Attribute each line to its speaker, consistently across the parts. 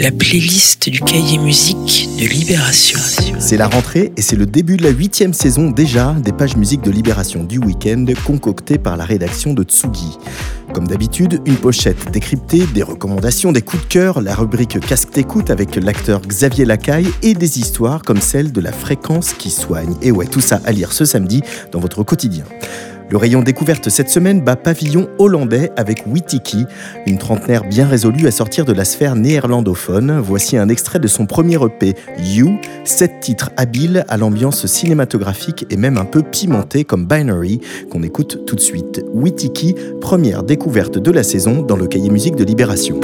Speaker 1: la playlist du cahier musique de Libération.
Speaker 2: C'est la rentrée et c'est le début de la huitième saison déjà des pages musique de Libération du week-end concoctées par la rédaction de Tsugi. Comme d'habitude, une pochette décryptée, des recommandations, des coups de cœur, la rubrique Casque t'écoute avec l'acteur Xavier Lacaille et des histoires comme celle de la fréquence qui soigne. Et ouais, tout ça à lire ce samedi dans votre quotidien. Le rayon découverte cette semaine bat pavillon hollandais avec Witiki, une trentenaire bien résolue à sortir de la sphère néerlandophone. Voici un extrait de son premier EP, You, sept titres habiles à l'ambiance cinématographique et même un peu pimenté comme Binary, qu'on écoute tout de suite. Witiki, première découverte de la saison dans le cahier musique de Libération.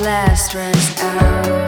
Speaker 2: last rest out.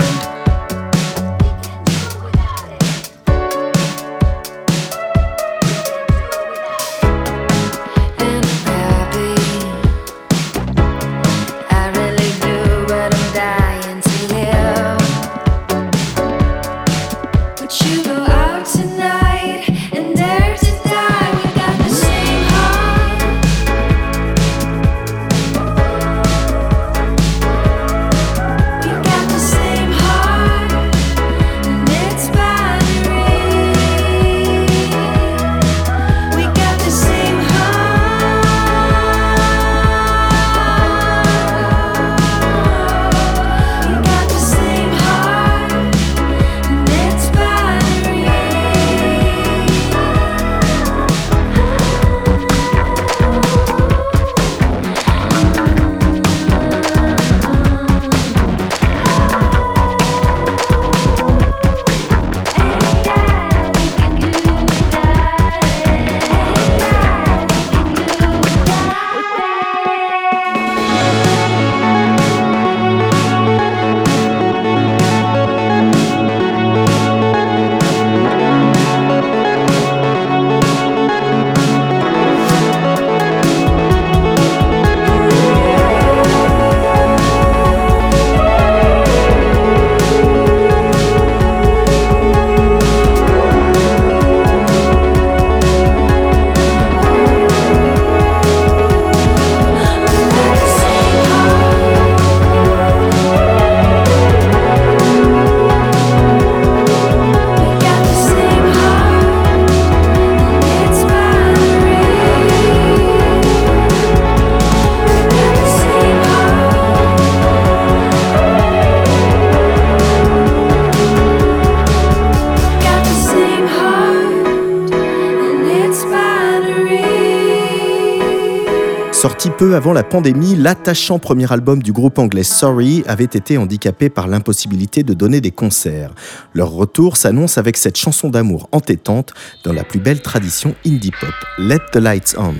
Speaker 2: Sorti peu avant la pandémie, l'attachant premier album du groupe anglais Sorry avait été handicapé par l'impossibilité de donner des concerts. Leur retour s'annonce avec cette chanson d'amour entêtante dans la plus belle tradition indie pop, Let the Lights On.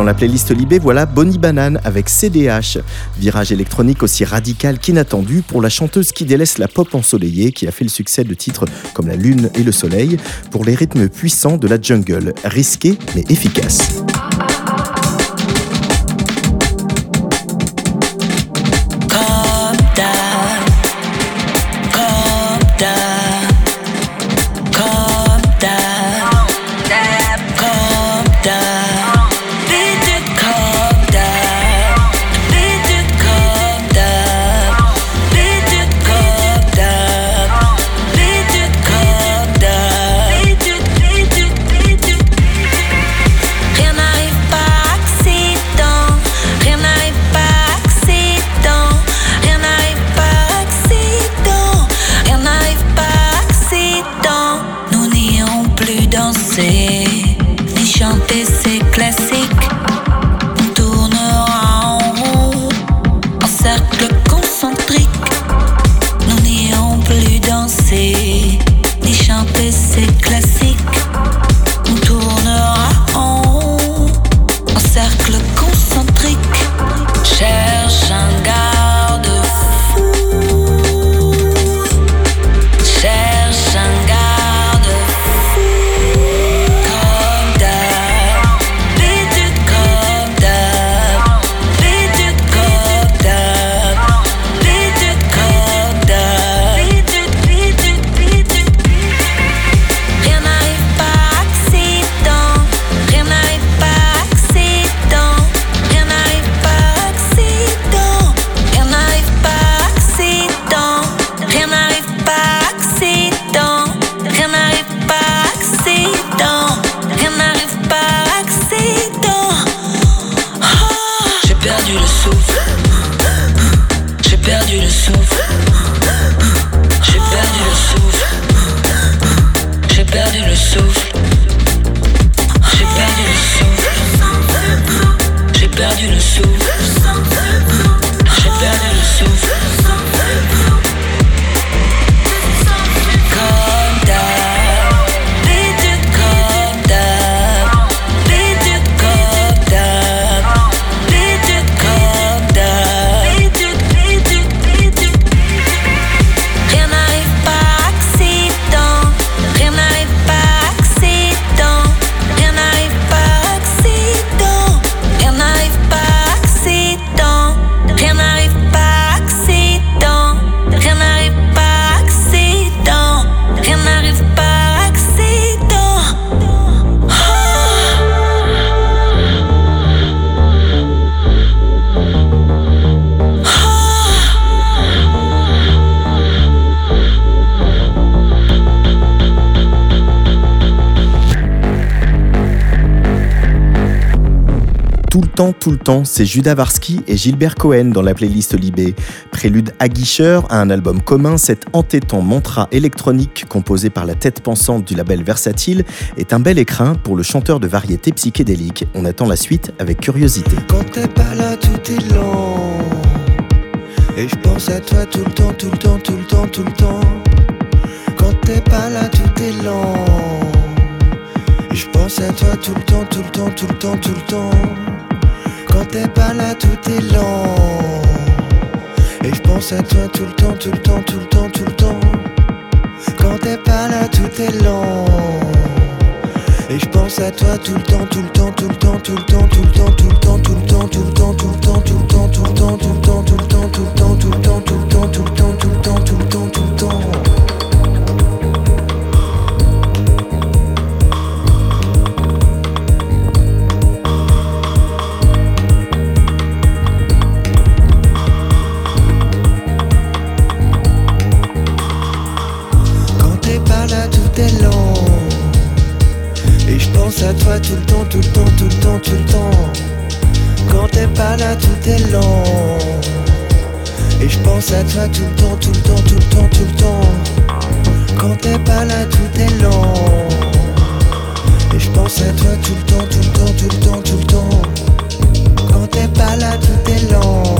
Speaker 1: Dans la playlist Libé, voilà Bonnie Banane avec CDH, virage électronique aussi radical qu'inattendu pour la chanteuse qui délaisse la pop ensoleillée qui a fait le succès de titres comme La Lune et le Soleil pour les rythmes puissants de la jungle, risqué mais efficace. Tout le temps, c'est Judas Varsky et Gilbert Cohen dans la playlist Libé. Prélude aguicheur à un album commun, cet entêtant mantra électronique composé par la tête pensante du label Versatile est un bel écrin pour le chanteur de variété psychédélique. On attend la suite avec curiosité.
Speaker 3: Quand t'es pas là, tout est lent. Tout le temps, tout le temps, tout le temps, tout le temps. Quand t'es pas là, tout est lent. Tout le temps, tout le temps, tout le temps, tout le temps. T'es pas là, tout est lent. Et je pense à toi tout le temps, tout le temps, tout le temps, tout le temps. Quand t'es pas là, tout est lent. Et je pense à toi tout le temps, tout le temps, tout le temps, tout le temps, tout le temps, tout le temps, tout le temps, tout le temps, tout le temps, tout le temps, tout le temps, tout le temps, tout le temps, tout le temps, tout le temps, tout le temps, tout le temps, tout le temps, à toi tout le temps, tout le temps, tout le temps, tout le temps. Quand t'es pas là, tout est lent. Et je pense à toi tout le temps, tout le temps, tout le temps, tout le temps. Quand t'es pas là, tout est lent. Et je pense à toi tout le temps, tout le temps, tout le temps, tout le temps. Quand t'es pas là, tout est lent.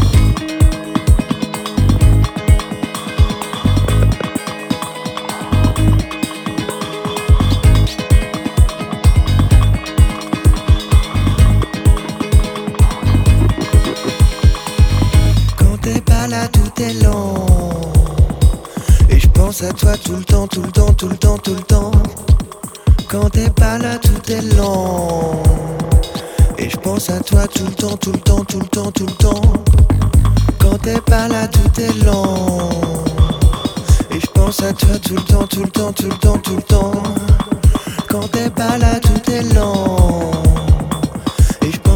Speaker 3: toi tout le temps, tout le temps, tout le temps, tout le temps. Quand t'es pas là, tout est lent. Et je pense à toi tout le temps, tout le temps, tout le temps, tout le temps. Quand t'es pas là, tout est lent. Et je pense à toi tout le temps, tout le temps, tout le temps, tout le temps. Quand t'es pas là, tout est lent.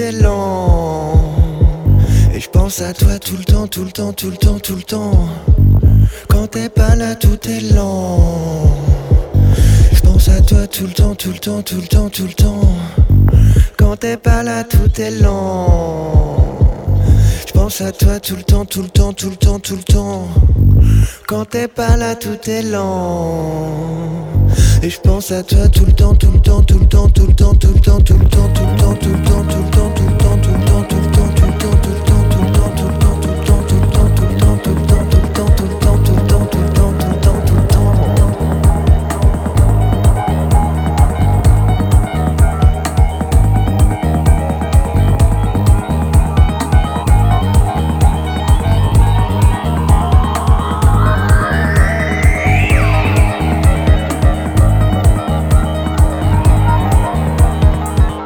Speaker 3: est lent. Je pense à toi tout le temps, tout le temps, tout le temps, tout le temps. Quand t'es pas là, tout est lent. Je pense à toi tout le temps, tout le temps, tout le temps, tout le temps. Quand t'es pas là, tout est lent. Et je pense à toi tout le temps, tout le temps, tout le temps, tout le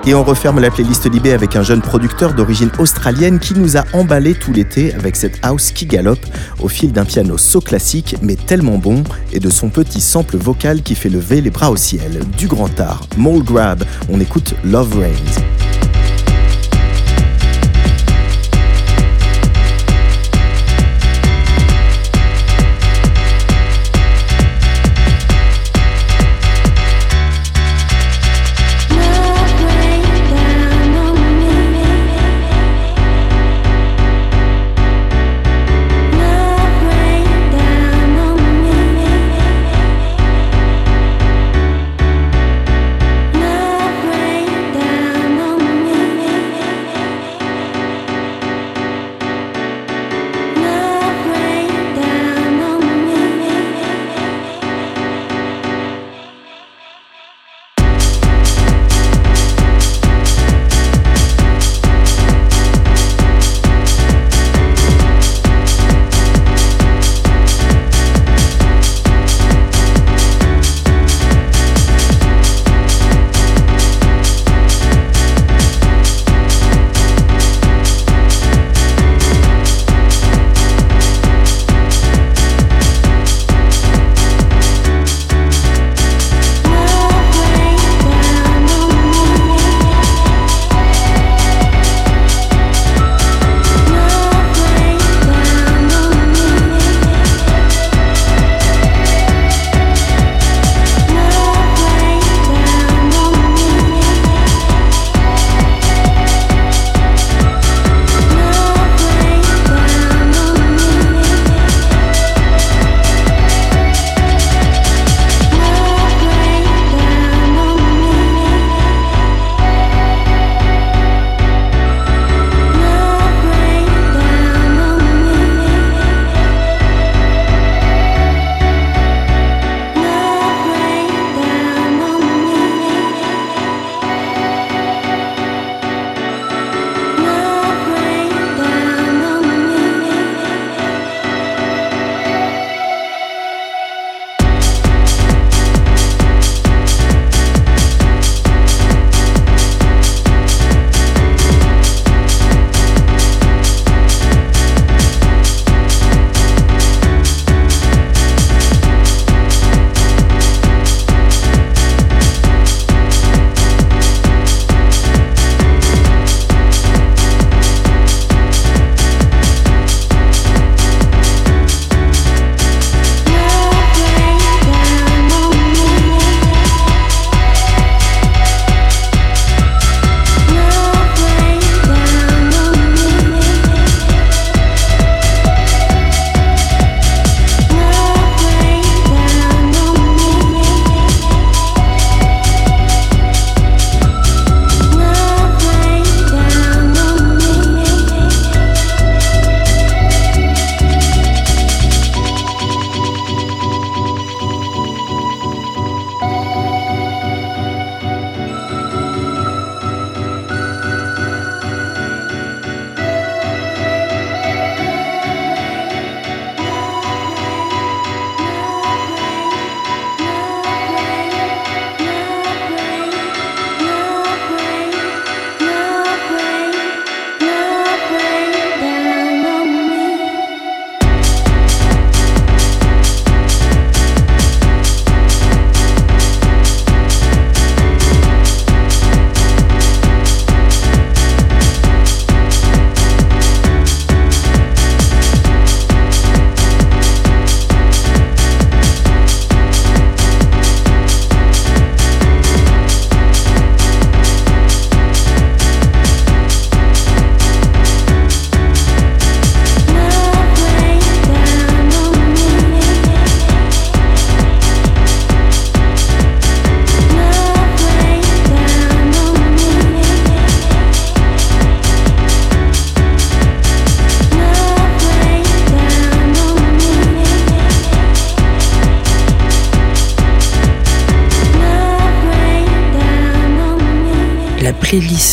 Speaker 4: Et on referme la playlist Libé avec un jeune producteur d'origine australienne qui nous a emballé tout l'été avec cette house qui galope au fil d'un piano so classique mais tellement bon et de son petit sample vocal qui fait lever les bras au ciel. Du grand art, Mole Grab, on écoute Love Rains.